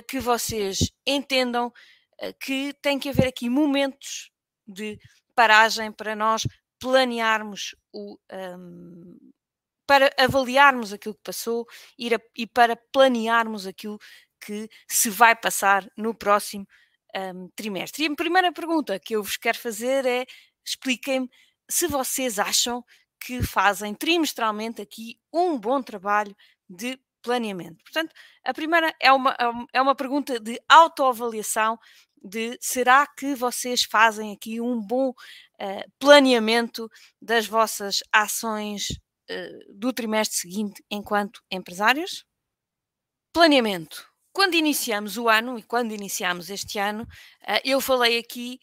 que vocês entendam uh, que tem que haver aqui momentos de paragem para nós planearmos o. Um, para avaliarmos aquilo que passou e, a, e para planearmos aquilo que se vai passar no próximo um, trimestre. E a primeira pergunta que eu vos quero fazer é: expliquem-me se vocês acham que fazem trimestralmente aqui um bom trabalho de planeamento. Portanto, a primeira é uma, é uma pergunta de autoavaliação de será que vocês fazem aqui um bom uh, planeamento das vossas ações uh, do trimestre seguinte enquanto empresários? Planeamento. Quando iniciamos o ano e quando iniciamos este ano, uh, eu falei aqui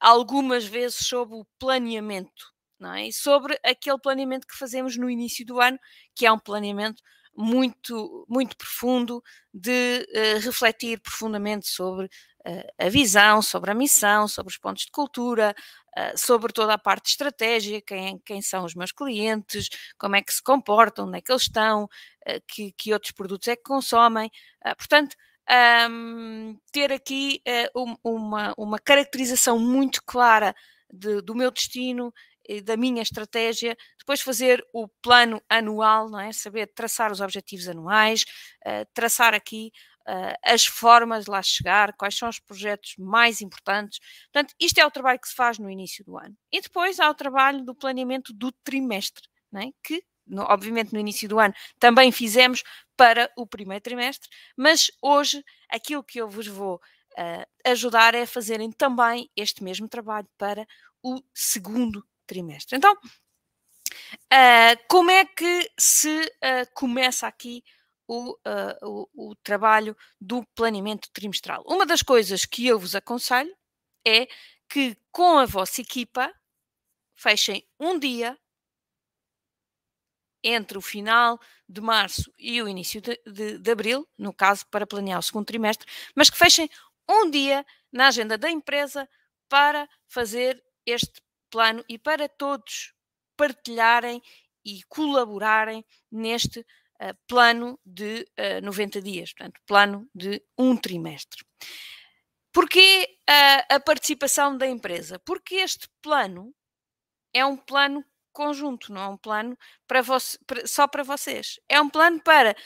algumas vezes sobre o planeamento, não é? E sobre aquele planeamento que fazemos no início do ano, que é um planeamento muito, muito profundo de uh, refletir profundamente sobre uh, a visão, sobre a missão, sobre os pontos de cultura, uh, sobre toda a parte de estratégia, quem, quem são os meus clientes, como é que se comportam, onde é que eles estão, que, que, outros produtos é que consomem. portanto, um, ter aqui um, uma, uma caracterização muito clara de, do meu destino da minha estratégia, depois fazer o plano anual, não é? Saber traçar os objetivos anuais, uh, traçar aqui uh, as formas de lá chegar, quais são os projetos mais importantes. Portanto, isto é o trabalho que se faz no início do ano. E depois há o trabalho do planeamento do trimestre, não é? que no, obviamente no início do ano também fizemos para o primeiro trimestre, mas hoje aquilo que eu vos vou uh, ajudar é a fazerem também este mesmo trabalho para o segundo trimestre. Então, uh, como é que se uh, começa aqui o, uh, o, o, trabalho do planeamento trimestral? Uma das coisas que eu vos aconselho é que com a vossa equipa fechem um dia entre o final de março e o início de, de, de, abril, no caso para planear o segundo trimestre, mas que fechem um dia na agenda da empresa para fazer este plano e para todos partilharem e colaborarem neste uh, plano de uh, eh, 90 dias, portanto, plano de um trimestre. Porquê uh, a participação da empresa? Porque este plano é um plano conjunto, não é um plano para para, só para vocês. É um plano para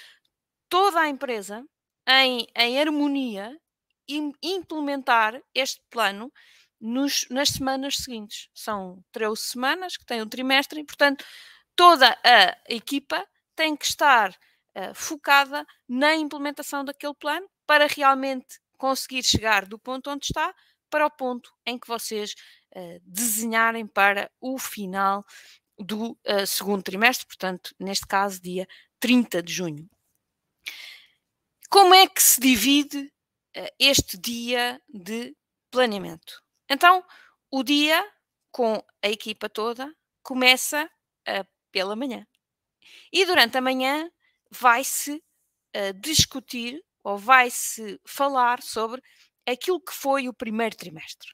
toda a empresa, em, em harmonia, implementar este plano nos, nas semanas seguintes. São 13 semanas que têm um trimestre e, portanto, toda a equipa tem que estar uh, focada na implementação daquele plano para realmente conseguir chegar do ponto onde está para o ponto em que vocês uh, desenharem para o final do uh, segundo trimestre, portanto, neste caso, dia 30 de junho. Como é que se divide este dia de planeamento? Então, o dia com a equipa toda começa uh, pela manhã. E durante a manhã vai-se uh, discutir ou vai-se falar sobre aquilo que foi o primeiro trimestre.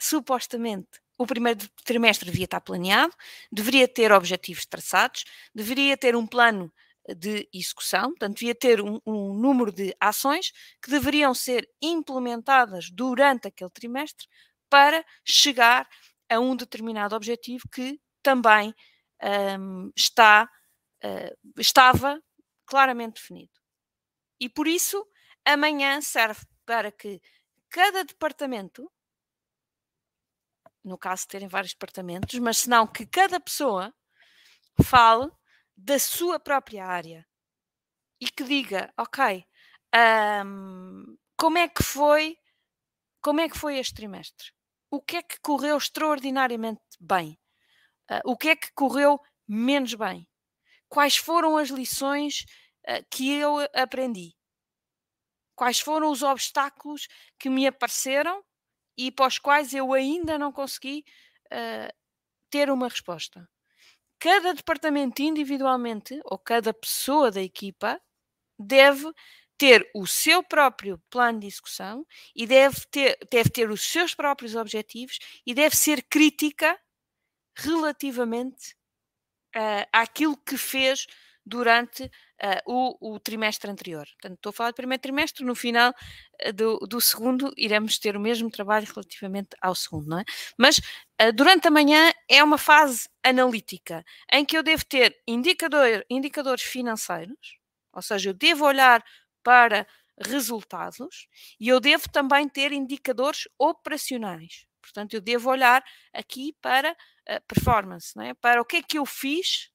Supostamente, o primeiro trimestre devia estar planeado, deveria ter objetivos traçados, deveria ter um plano de execução, portanto, devia ter um, um, número de ações que deveriam ser implementadas durante aquele trimestre para chegar a um determinado objetivo que também um, está, uh, estava claramente definido. E por isso, amanhã serve para que cada departamento, no caso de terem vários departamentos, mas se não que cada pessoa fale da sua própria área e que diga, ok, um, como é que foi, como é que foi este trimestre? O que é que correu extraordinariamente bem? Uh, o que é que correu menos bem? Quais foram as lições uh, que eu aprendi? Quais foram os obstáculos que me apareceram e para os quais eu ainda não consegui uh, ter uma resposta? Cada departamento individualmente, ou cada pessoa da equipa, deve ter o seu próprio plano de execução e deve ter, deve ter os seus próprios objetivos e deve ser crítica relativamente uh, àquilo que fez durante o, o, trimestre anterior. Portanto, estou a falar do primeiro trimestre, no final uh, do, do, segundo iremos ter o mesmo trabalho relativamente ao segundo, não é? Mas uh, durante a manhã é uma fase analítica em que eu devo ter indicador, indicadores financeiros, ou seja, eu devo olhar para resultados e eu devo também ter indicadores operacionais. Portanto, eu devo olhar aqui para performance, é? para o que é que eu fiz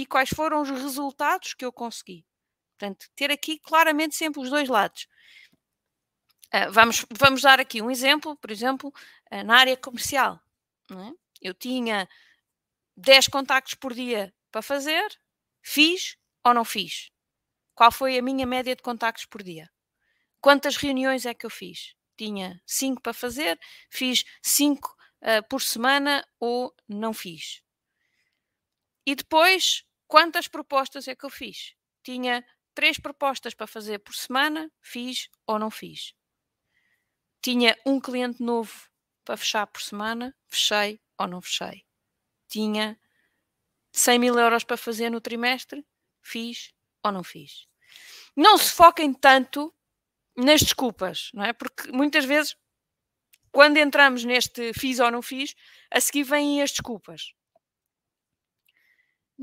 e quais foram os resultados que eu consegui. Portanto, ter aqui claramente sempre os dois lados. Uh, vamos, vamos dar aqui um exemplo, por exemplo, uh, na área comercial. É? Eu tinha 10 contactos por dia para fazer, fiz ou não fiz? Qual foi a minha média de contactos por dia? Quantas reuniões é que eu fiz? Tinha 5 para fazer, fiz 5 uh, ah, por semana ou não fiz? E depois, quantas propostas é que eu fiz? Tinha 3 propostas para fazer por semana, fiz ou não fiz? Tinha um cliente novo para fechar por semana, fechei ou não fechei? Tinha 100 mil euros para fazer no trimestre, fiz ou não fiz? Não se foquem tanto nas desculpas, não é? Porque muitas vezes, quando entramos neste fiz ou não fiz, a seguir vêm as desculpas.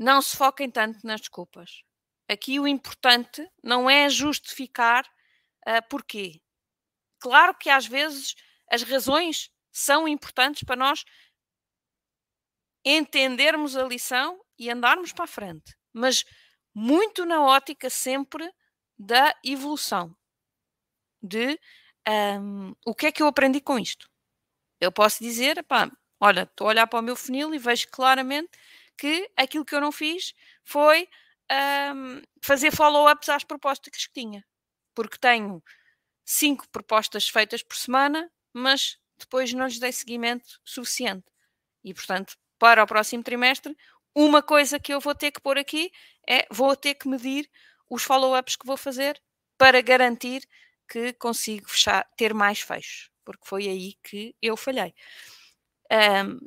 Não se foquem tanto nas desculpas. Aqui o importante não é justificar uh, porquê. Claro que às vezes as razões são importantes para nós entendermos a lição e andarmos para a frente, mas muito na ótica sempre da evolução de um, o que é que eu aprendi com isto. Eu posso dizer, pá, olha, estou a olhar para o meu funil e vejo claramente que aquilo que eu não fiz foi um, fazer follow-ups às propostas que tinha. Porque tenho cinco propostas feitas por semana, mas depois não lhes dei seguimento suficiente. E, portanto, para o próximo trimestre, uma coisa que eu vou ter que pôr aqui é vou ter que medir os follow-ups que vou fazer para garantir que consigo fechar, ter mais fechos, porque foi aí que eu falhei.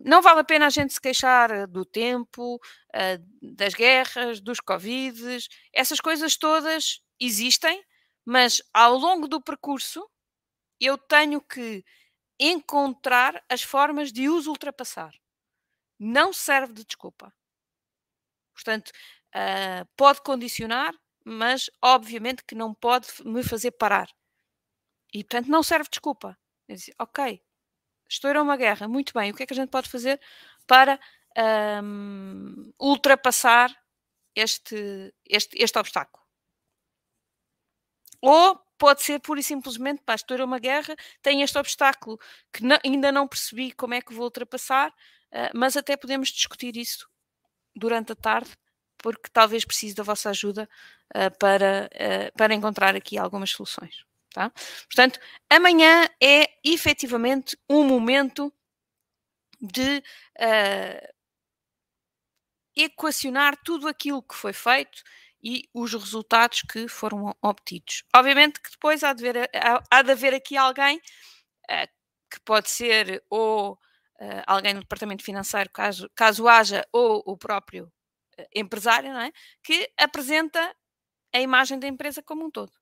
Não vale a pena a gente se queixar eh, do tempo, uh, das guerras, dos Covides, essas coisas todas existem, mas ao longo do percurso eu tenho que encontrar as formas de os ultrapassar. Não serve de desculpa. Portanto, uh, pode condicionar, mas obviamente que não pode me fazer parar. E portanto não serve desculpa. Eu disse, ok, estourou uma guerra, muito bem, o que é que a gente pode fazer para um, ultrapassar este, este, este obstáculo? Ou pode ser pura e simplesmente, pá, estourou uma guerra, tem este obstáculo que não, ainda não percebi como é que vou ultrapassar, uh, mas até podemos discutir isso durante a tarde, porque talvez precise da vossa ajuda uh, para, uh, para encontrar aqui algumas soluções. Tá? Portanto, amanhã é efetivamente um momento de uh, equacionar tudo aquilo que foi feito e os resultados que foram obtidos. Obviamente que depois há de haver, há de haver aqui alguém uh, que pode ser ou uh, alguém no departamento financeiro, caso, caso haja, ou o próprio empresário, não é? que apresenta a imagem da empresa como um todo.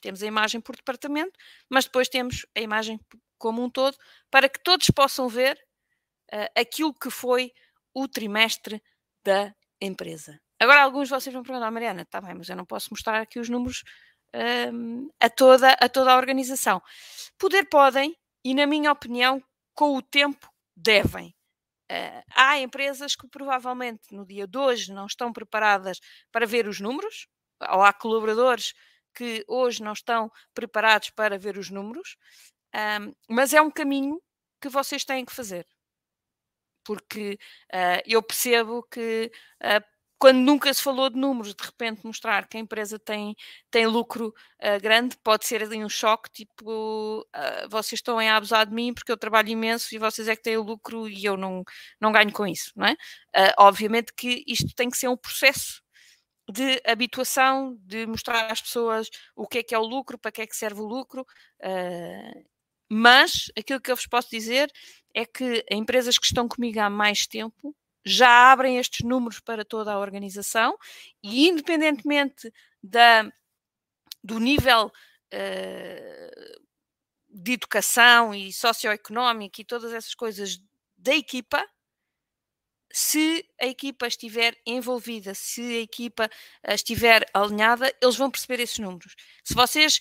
Temos a imagem por departamento, mas depois temos a imagem como um todo, para que todos possam ver uh, aquilo que foi o trimestre da empresa. Agora, alguns de vocês vão perguntar, Mariana, está bem, mas eu não posso mostrar aqui os números uh, a, toda, a toda a organização. Poder podem, e na minha opinião, com o tempo devem. Uh, há empresas que provavelmente no dia de hoje não estão preparadas para ver os números, ou há colaboradores que hoje não estão preparados para ver os números, um, mas é um caminho que vocês têm que fazer. Porque uh, eu percebo que uh, quando nunca se falou de números, de repente mostrar que a empresa tem, tem lucro uh, grande, pode ser ali um choque, tipo, vocês estão a abusar de mim porque eu trabalho imenso e vocês é que têm o lucro e eu não, não ganho com isso, não é? obviamente que isto tem que ser um processo de habituação, de mostrar às pessoas o que é que é o lucro, para que é que serve o lucro. Uh, mas aquilo que eu vos posso dizer é que empresas que estão comigo há mais tempo já abrem estes números para toda a organização e, independentemente da, do nível uh, de educação e socioeconómico e todas essas coisas da equipa, se a equipa estiver envolvida, se a equipa uh, estiver alinhada, eles vão perceber esses números. Se vocês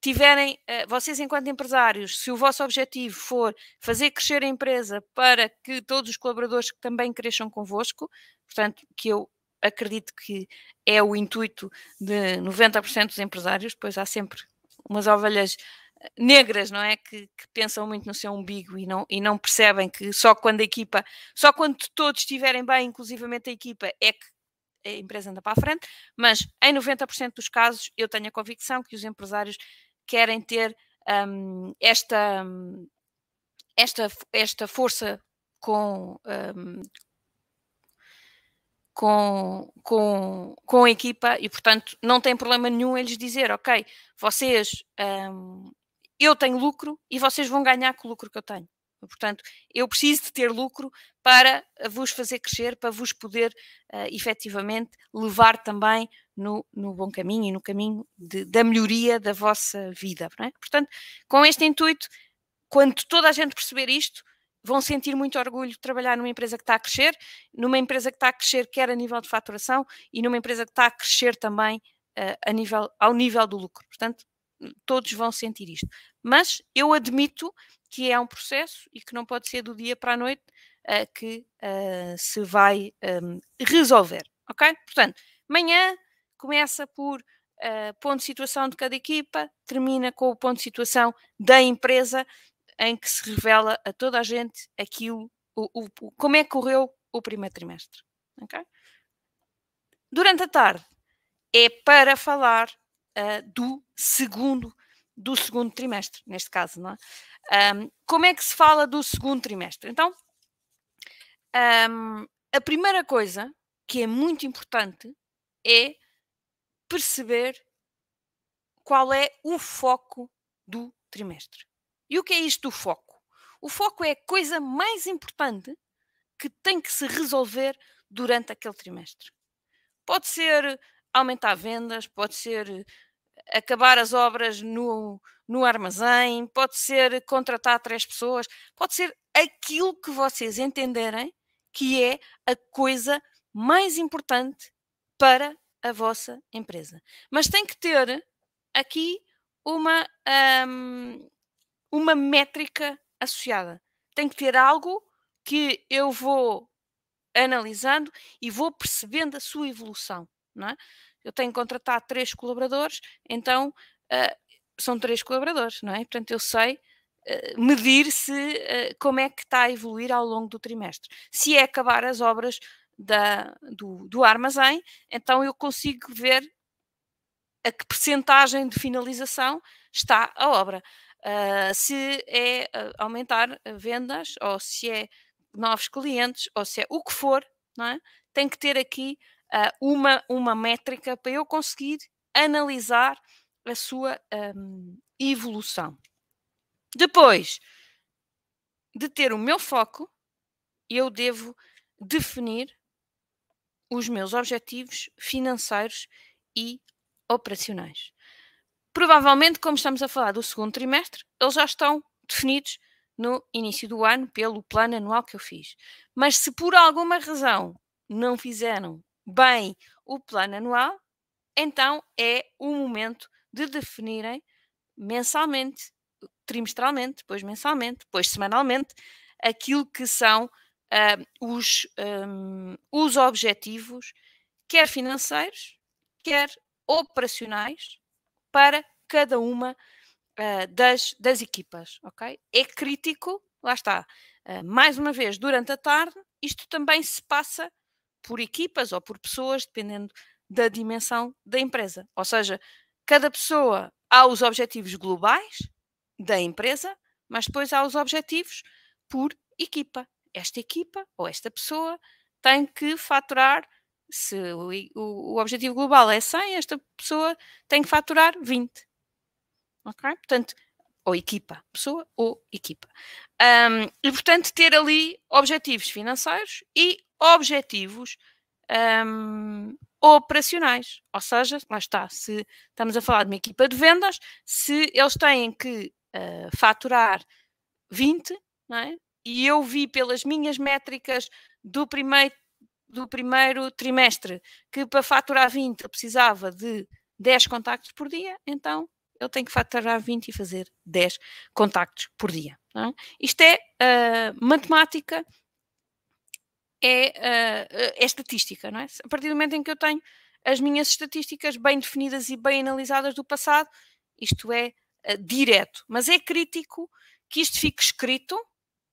tiverem, uh, vocês enquanto empresários, se o vosso objetivo for fazer crescer a empresa para que todos os colaboradores também cresçam convosco, portanto, que eu acredito que é o intuito de 90% dos empresários, pois há sempre umas ovelhas negras, não é? Que, que, pensam muito no seu umbigo e não, e não percebem que só quando a equipa, só quando todos estiverem bem, inclusivamente a equipa, é que a empresa anda para a frente, mas em 90% dos casos eu tenho a convicção que os empresários querem ter um, esta, esta, esta força com, um, com, com, com a equipa e, portanto, não tem problema nenhum eles dizer, ok, vocês um, eu tenho lucro e vocês vão ganhar com o lucro que eu tenho. Portanto, eu preciso de ter lucro para vos fazer crescer, para vos poder uh, efetivamente levar também no, no bom caminho e no caminho de, da melhoria da vossa vida. É? Portanto, com este intuito, quando toda a gente perceber isto, vão sentir muito orgulho de trabalhar numa empresa que está a crescer, numa empresa que está a crescer quer a nível de faturação e numa empresa que está a crescer também uh, a nível, ao nível do lucro. Portanto, todos vão sentir isto. Mas eu admito que é um processo e que não pode ser do dia para a noite uh, que uh, se vai um, resolver, ok? Portanto, manhã começa por uh, ponto de situação de cada equipa, termina com o ponto de situação da empresa, em que se revela a toda a gente aquilo, o, o, como é que correu o primeiro trimestre, ok? Durante a tarde é para falar uh, do segundo do segundo trimestre, neste caso, não é? Um, como é que se fala do segundo trimestre? Então, um, a primeira coisa que é muito importante é perceber qual é o foco do trimestre. E o que é isto do foco? O foco é a coisa mais importante que tem que se resolver durante aquele trimestre. Pode ser aumentar vendas, pode ser acabar as obras no, no armazém, pode ser contratar três pessoas, pode ser aquilo que vocês entenderem que é a coisa mais importante para a vossa empresa. Mas tem que ter aqui uma, um, uma métrica associada. Tem que ter algo que eu vou analisando e vou percebendo a sua evolução. Não é? eu tenho que contratar três colaboradores, então uh, são três colaboradores, não é? Portanto, eu sei uh, medir se uh, como é que está a evoluir ao longo do trimestre. Se é acabar as obras da, do, do armazém, então eu consigo ver a que percentagem de finalização está a obra. Uh, se é aumentar vendas, ou se é novos clientes, ou se é o que for, não é? tem que ter aqui uh, uma, uma métrica para eu conseguir analisar a sua um, evolução. Depois de ter o meu foco, eu devo definir os meus objetivos financeiros e operacionais. Provavelmente, como estamos a falar do segundo trimestre, eles já estão definidos no início do ano pelo plano anual que eu fiz. Mas se por alguma razão não fizeram bem o plano anual, então é o momento de definirem mensalmente, trimestralmente, depois mensalmente, depois semanalmente, aquilo que são uh, os, um, os objetivos, quer financeiros, quer operacionais, para cada uma uh, das, das equipas, ok? É crítico, lá está, uh, mais uma vez, durante a tarde, isto também se passa por equipas ou por pessoas, dependendo da dimensão da empresa. Ou seja, cada pessoa há os objetivos globais da empresa, mas depois há os objetivos por equipa. Esta equipa ou esta pessoa tem que faturar, se o, o, o objetivo global é 100, esta pessoa tem que faturar 20. Ok? Portanto, ou equipa, pessoa ou equipa. Um, e, portanto, ter ali objetivos financeiros e objetivos um, operacionais. Ou seja, lá está, se estamos a falar de uma equipa de vendas, se eles têm que uh, faturar 20, não é? e eu vi pelas minhas métricas do primeiro, do primeiro trimestre que para faturar 20 eu precisava de 10 contactos por dia, então eu tenho que faturar 20 e fazer 10 contactos por dia. É? Isto é uh, matemática, é, uh, é estatística, não é? A partir do momento em que eu tenho as minhas estatísticas bem definidas e bem analisadas do passado, isto é uh, direto, mas é crítico que isto fique escrito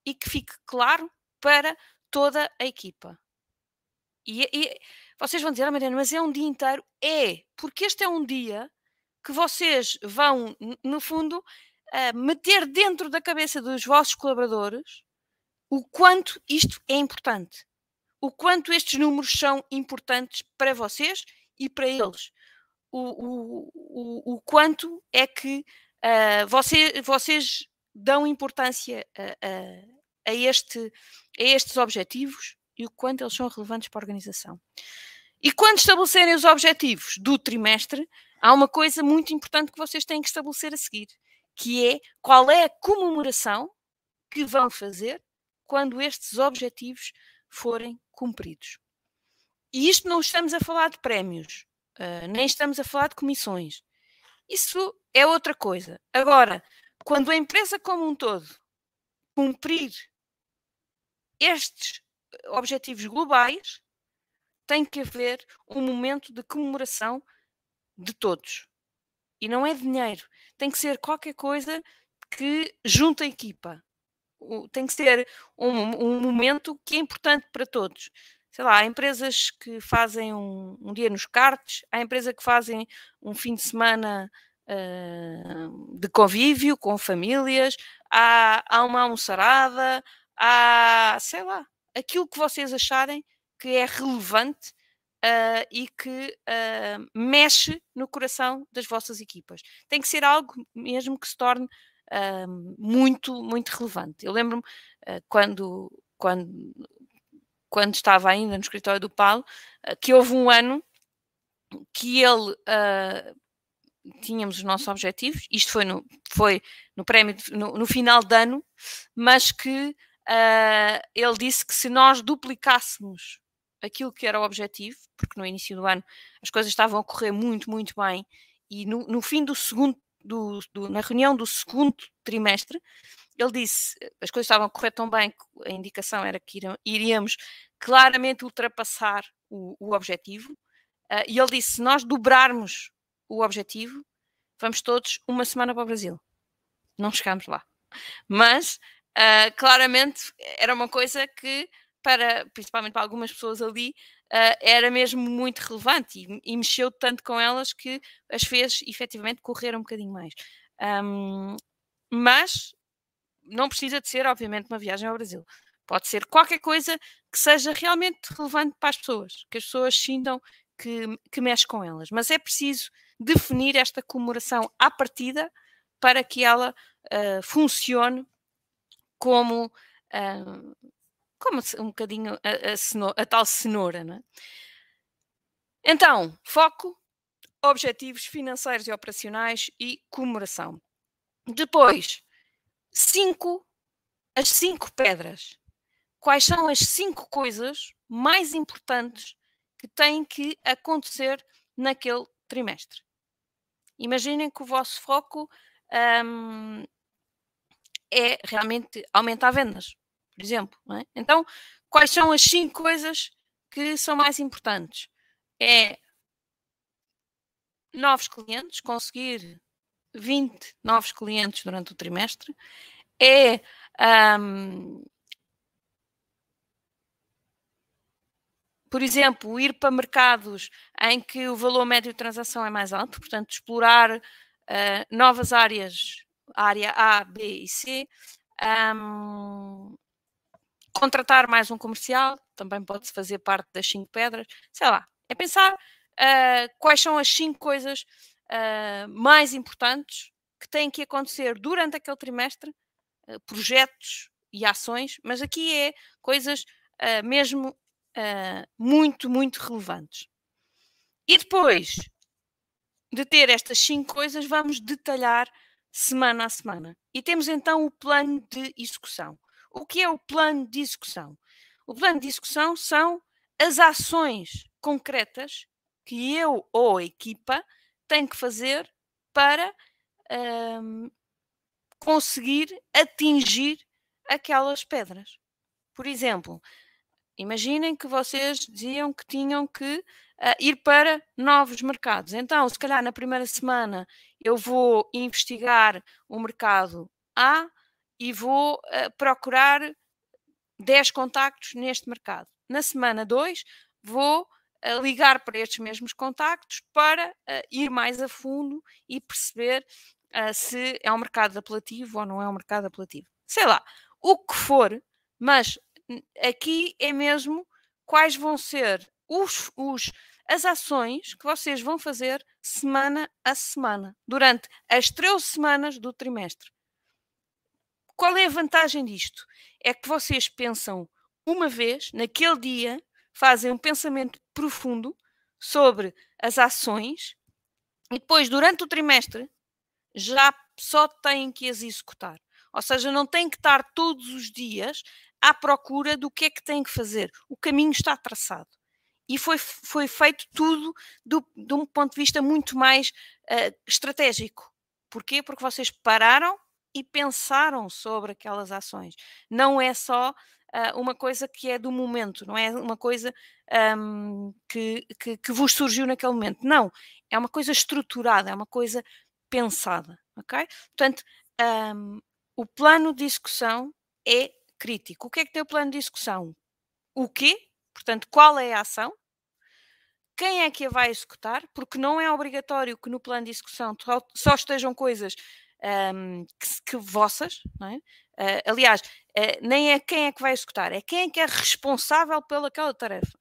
e que fique claro para toda a equipa. E, e vocês vão dizer, ah, Mariana, mas é um dia inteiro? É, porque este é um dia que vocês vão, no fundo, uh, meter dentro da cabeça dos vossos colaboradores o quanto isto é importante, o quanto estes números são importantes para vocês e para eles, o, o, o, o quanto é que uh, você, vocês dão importância a, a, a, este, a estes objetivos e o quanto eles são relevantes para a organização. E quando estabelecerem os objetivos do trimestre, há uma coisa muito importante que vocês têm que estabelecer a seguir, que é qual é a comemoração que vão fazer quando estes objetivos forem cumpridos. E isto não estamos a falar de prémios, uh, nem estamos a falar de comissões. Isso é outra coisa. Agora, quando a empresa como um todo cumprir estes objetivos globais, tem que haver um momento de comemoração de todos. E não é dinheiro. Tem que ser qualquer coisa que junta a equipa. Tem que ser um, um momento que é importante para todos. Sei lá, há empresas que fazem um, um dia nos cartes, há empresas que fazem um fim de semana uh, de convívio com famílias, há, há uma almoçarada, há, sei lá, aquilo que vocês acharem que é relevante uh, e que uh, mexe no coração das vossas equipas. Tem que ser algo mesmo que se torne uh, muito, muito relevante. Eu lembro-me quando, quando, quando estava ainda no escritório do Paulo, que houve um ano que ele tínhamos os nossos objetivos, isto foi no, foi no prémio, de, no, no, final de ano, mas que uh, ele disse que se nós duplicássemos aquilo que era o objetivo, porque no início do ano as coisas estavam a correr muito, muito bem, e no, no fim do segundo, do, do, na reunião do segundo trimestre, ele disse as coisas estavam a correr tão bem que a indicação era que iríamos claramente ultrapassar o, o objetivo, uh, e ele disse: se nós dobrarmos o objetivo, vamos todos uma semana para o Brasil. Não chegámos lá. Mas uh, claramente era uma coisa que para, principalmente para algumas pessoas ali, uh, era mesmo muito relevante e, e, mexeu tanto com elas que as fez efetivamente correr um bocadinho mais. Um, mas não precisa de ser, obviamente, uma viagem ao Brasil. Pode ser qualquer coisa que seja realmente relevante para as pessoas, que as pessoas sintam que, que mexe com elas. Mas é preciso definir esta comemoração à partida para que ela uh, funcione como uh, como um bocadinho a, a, cenoura, a tal cenoura, não é? Então, foco, objetivos financeiros e operacionais e comemoração. Depois, cinco, as cinco pedras. Quais são as cinco coisas mais importantes que têm que acontecer naquele trimestre? Imaginem que o vosso foco um, é realmente aumentar vendas por exemplo. É? Então, quais são as cinco coisas que são mais importantes? É novos clientes, conseguir 20 novos clientes durante o trimestre, é um, por exemplo, ir para mercados em que o valor médio de transação é mais alto, portanto, explorar uh, novas áreas, área A, B e C, um, contratar mais um comercial, também pode-se fazer parte das cinco pedras, sei lá, é pensar uh, quais são as cinco coisas uh, mais importantes que têm que acontecer durante aquele trimestre, uh, projetos e ações, mas aqui é coisas mesmo muito, muito relevantes. E depois de ter estas cinco coisas, vamos detalhar semana a semana. E temos então o plano de execução. O que é o plano de execução? O plano de execução são as ações concretas que eu ou a equipa tem que fazer para um, conseguir atingir aquelas pedras. Por exemplo, imaginem que vocês diziam que tinham que uh, ir para novos mercados. Então, se calhar na primeira semana eu vou investigar o mercado A e vou uh, procurar 10 contactos neste mercado. Na semana 2, vou uh, ligar para estes mesmos contactos para uh, ir mais a fundo e perceber se é um mercado apelativo ou não é um mercado apelativo. Sei lá, o que for, mas aqui é mesmo quais vão ser os, os, as ações que vocês vão fazer semana a semana, durante as 13 semanas do trimestre. Qual é a vantagem disto? É que vocês pensam uma vez, naquele dia, fazem um pensamento profundo sobre as ações e depois, durante o trimestre, já só têm que as executar. Ou seja, não têm que estar todos os dias à procura do que é que têm que fazer. O caminho está traçado. E foi, foi feito tudo do, de um ponto de vista muito mais uh, estratégico. Porquê? Porque vocês pararam e pensaram sobre aquelas ações. Não é só uh, uma coisa que é do momento, não é uma coisa um, que, que, que, vos surgiu naquele momento. Não, é uma coisa estruturada, é uma coisa pensada, ok? Portanto, um, o plano de execução é crítico. O que é que tem o plano de execução? O quê? Portanto, qual é a ação? Quem é que a vai executar? Porque não é obrigatório que no plano de execução só estejam coisas um, que, que, vossas, não é? Uh, aliás, uh, nem é quem é que vai executar, é quem é que é responsável pelaquela tarefa.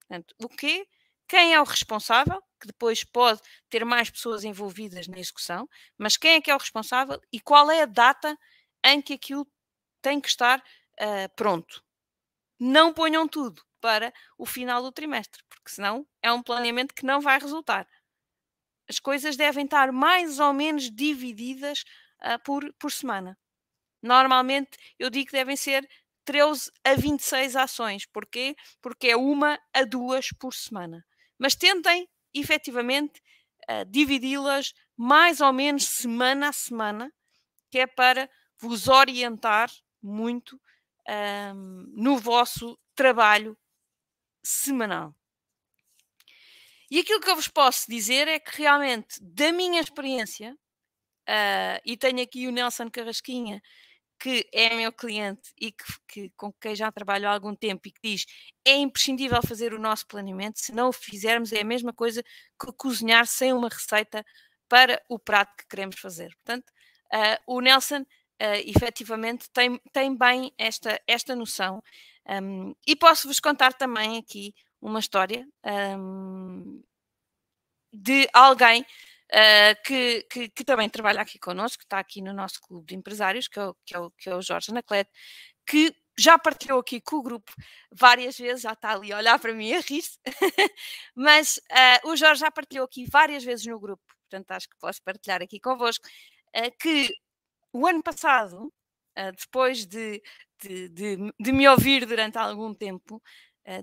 Portanto, o quê? Quem é o responsável, que depois pode ter mais pessoas envolvidas na execução, mas quem é que é o responsável e qual é a data em que aquilo tem que estar uh, pronto. Não ponham tudo para o final do trimestre, porque senão é um planeamento que não vai resultar as coisas devem estar mais ou menos divididas uh, por, por semana. Normalmente eu digo que devem ser 13 a 26 ações. Porquê? Porque é uma a duas por semana. Mas tentem efetivamente uh, dividi-las mais ou menos semana a semana, que é para vos orientar muito um, no vosso trabalho semanal. E aquilo que eu vos posso dizer é que realmente, da minha experiência, uh, e tenho aqui o Nelson Carrasquinha, que é meu cliente e que, que, com quem já trabalho há algum tempo e que diz é imprescindível fazer o nosso planeamento, se não o fizermos é a mesma coisa que cozinhar sem uma receita para o prato que queremos fazer. Portanto, uh, o Nelson uh, efetivamente tem, tem bem esta, esta noção um, e posso-vos contar também aqui uma história um, de alguém uh, que, que, que, também trabalha aqui connosco, que está aqui no nosso clube de empresários, que é o, que é o, que é o Jorge Anaclete, que já partilhou aqui com o grupo várias vezes, já está ali a olhar para mim a rir-se, mas uh, o Jorge já partilhou aqui várias vezes no grupo, portanto acho que posso partilhar aqui convosco, uh, que o ano passado, uh, depois de, de, de, de, me ouvir durante algum tempo,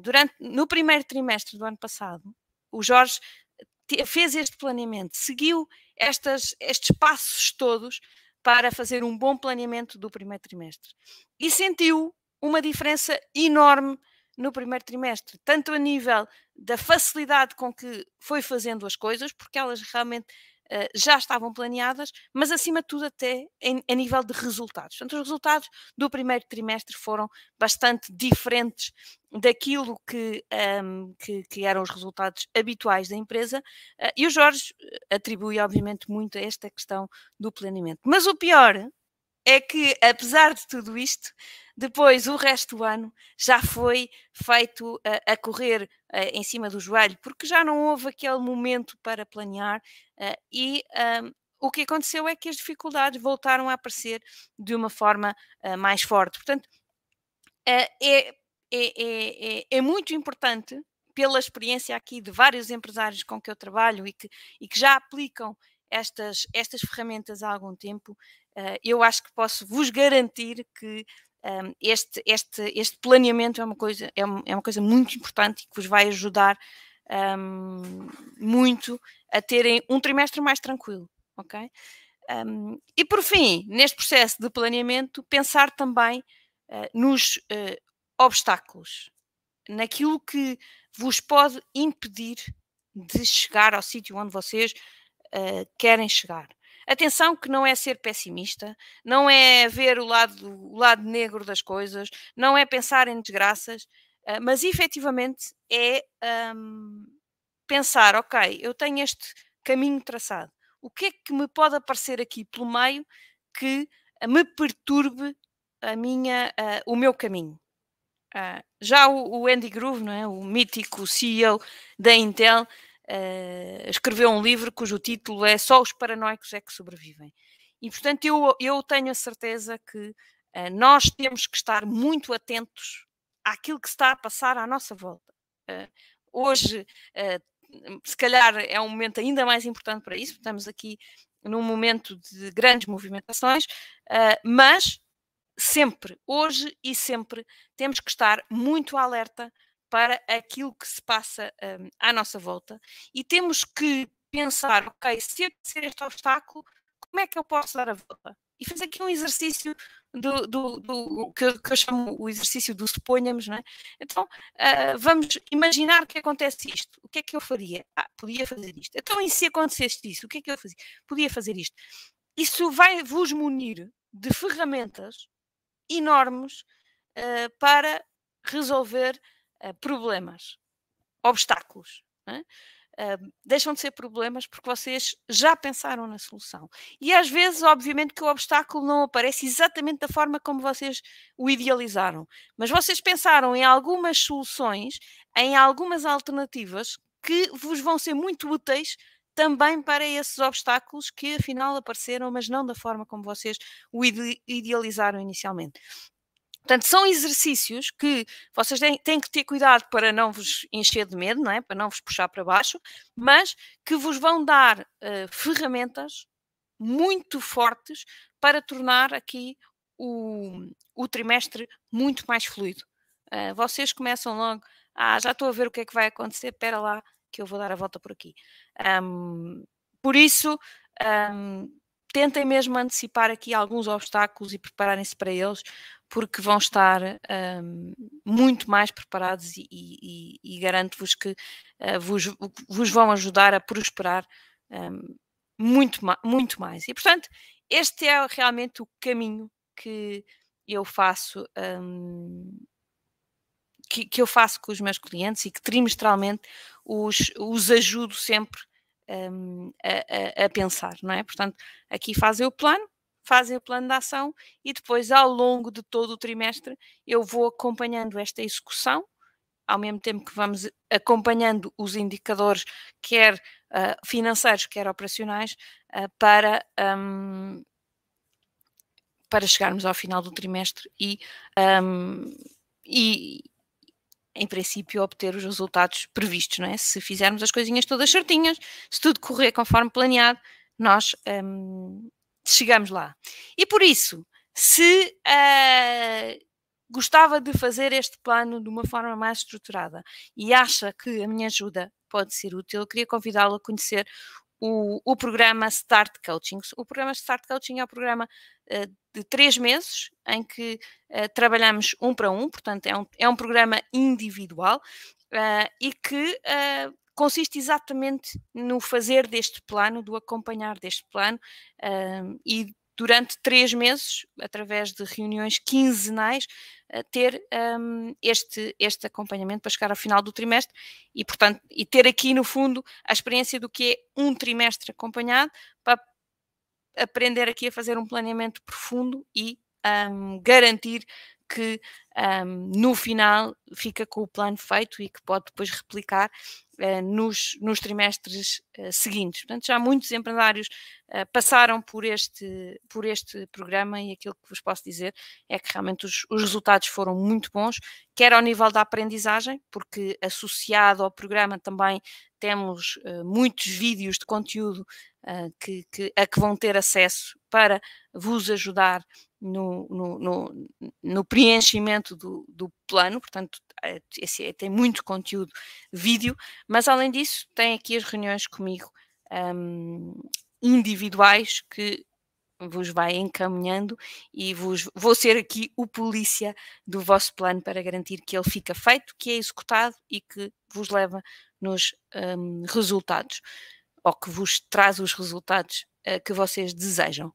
durante, no primeiro trimestre do ano passado, o Jorge fez este planeamento, seguiu estas, estes passos todos para fazer um bom planeamento do primeiro trimestre. E sentiu uma diferença enorme no primeiro trimestre, tanto a nível da facilidade com que foi fazendo as coisas, porque elas realmente uh, já estavam planeadas, mas acima de tudo até em, a nível de resultados. Portanto, os resultados do primeiro trimestre foram bastante diferentes daquilo que, um, ehm, que, que, eram os resultados habituais da empresa, uh, e o Jorge eh, atribui, obviamente, muito a esta questão do planeamento. Mas o pior é que, apesar de tudo isto, depois o resto do ano já foi feito a, correr uh, em cima do joelho, porque já não houve aquele momento para planear uh, e um, o que aconteceu é que as dificuldades voltaram a aparecer de uma forma uh, mais forte. Portanto, é, é, é, é, muito importante pela experiência aqui de vários empresários com que eu trabalho e que, e que já aplicam estas, estas ferramentas há algum tempo, uh, eu acho que posso vos garantir que um, este, este, este planeamento é uma, coisa, é, é uma coisa muito importante e que vos vai ajudar um, muito a terem um trimestre mais tranquilo, ok? Um, e por fim, neste processo de planeamento, pensar também uh, nos uh, obstáculos, naquilo que vos pode impedir de chegar ao sítio onde vocês uh, querem chegar. Atenção que não é ser pessimista, não é ver o lado, o lado negro das coisas, não é pensar em desgraças, uh, mas efetivamente é um, pensar, ok, eu tenho este caminho traçado o que é que me pode aparecer aqui pelo meio que me perturbe a minha, uh, o meu caminho. Uh, já o, o, Andy Groove, não é? o mítico CEO da Intel, uh, escreveu um livro cujo título é Só os paranoicos é que sobrevivem. E, portanto, eu, eu tenho a certeza que nós temos que estar muito atentos àquilo que está a passar à nossa volta. hoje se calhar é um momento ainda mais importante para isso, estamos aqui num momento de grandes movimentações, uh, mas sempre, hoje e sempre, temos que estar muito alerta para aquilo que se passa um, à nossa volta e temos que pensar, ok, se acontecer este obstáculo, como é que eu posso dar a volta? E fazer aqui um exercício do, do, do que, que, eu chamo o exercício do suponhamos, não é? Então, uh, vamos imaginar que acontece isto. O que é que eu faria? Ah, podia fazer isto. Então, e se acontecesse isso? O que é que eu fazia? Podia fazer isto. Isso vai vos munir de ferramentas enormes uh, para resolver uh, problemas, obstáculos. É? uh, deixam de ser problemas porque vocês já pensaram na solução. E às vezes, obviamente, que o obstáculo não aparece exatamente da forma como vocês o idealizaram, mas vocês pensaram em algumas soluções, em algumas alternativas que vos vão ser muito úteis também para esses obstáculos que afinal apareceram, mas não da forma como vocês o idealizaram inicialmente. Portanto, são exercícios que vocês têm, que ter cuidado para não vos encher de medo, não é? para não vos puxar para baixo, mas que vos vão dar uh, ferramentas muito fortes para tornar aqui o, o trimestre muito mais fluido. Uh, vocês começam logo, ah, já estou a ver o que é que vai acontecer, espera lá que eu vou dar a volta por aqui. Um, por isso, um, tentem mesmo antecipar aqui alguns obstáculos e prepararem-se para eles, porque vão estar um, muito mais preparados e, e, e garanto-vos que uh, vos, vos, vão ajudar a prosperar um, muito, muito mais. E, portanto, este é realmente o caminho que eu faço. Um, que, que, eu faço com os meus clientes e que trimestralmente os, os ajudo sempre um, a, a, a, pensar, não é? Portanto, aqui fazem o plano, fazem o plano de ação e depois, ao longo de todo o trimestre, eu vou acompanhando esta execução, ao mesmo tempo que vamos acompanhando os indicadores, quer uh, financeiros, quer operacionais, uh, para. Um, para chegarmos ao final do trimestre e, um, e, em princípio, obter os resultados previstos, não é? Se fizermos as coisinhas todas certinhas, se tudo correr conforme planeado, nós um, chegamos lá. E por isso, se uh, gostava de fazer este plano de uma forma mais estruturada e acha que a minha ajuda pode ser útil, eu queria convidá-lo a conhecer o, o, programa Start Coaching. O programa Start Coaching é um programa uh, de três meses em que uh, trabalhamos um para um, portanto, é um, é um programa individual uh, e que consiste exatamente no fazer deste plano, do acompanhar deste plano e durante três meses, através de reuniões quinzenais, ter um, este, este acompanhamento para chegar ao final do trimestre e, portanto, e ter aqui no fundo a experiência do que é um trimestre acompanhado para aprender aqui a fazer um planeamento profundo e um, garantir que um, no final fica com o plano feito e que pode depois replicar uh, nos, nos trimestres uh, seguintes. Portanto, já muitos empresários uh, passaram por este, por este programa e aquilo que vos posso dizer é que realmente os, os resultados foram muito bons, quer ao nível da aprendizagem, porque associado ao programa também temos muitos vídeos de conteúdo que, que, a que vão ter acesso para vos ajudar no, no, no, no preenchimento do, do, plano, portanto, é, é, tem muito conteúdo vídeo, mas além disso, tem aqui as reuniões comigo um, individuais que vos vai encaminhando e vos, vou ser aqui o polícia do vosso plano para garantir que ele fica feito, que é executado e que vos leva nos um, resultados ou que vos traz os resultados uh, que vocês desejam.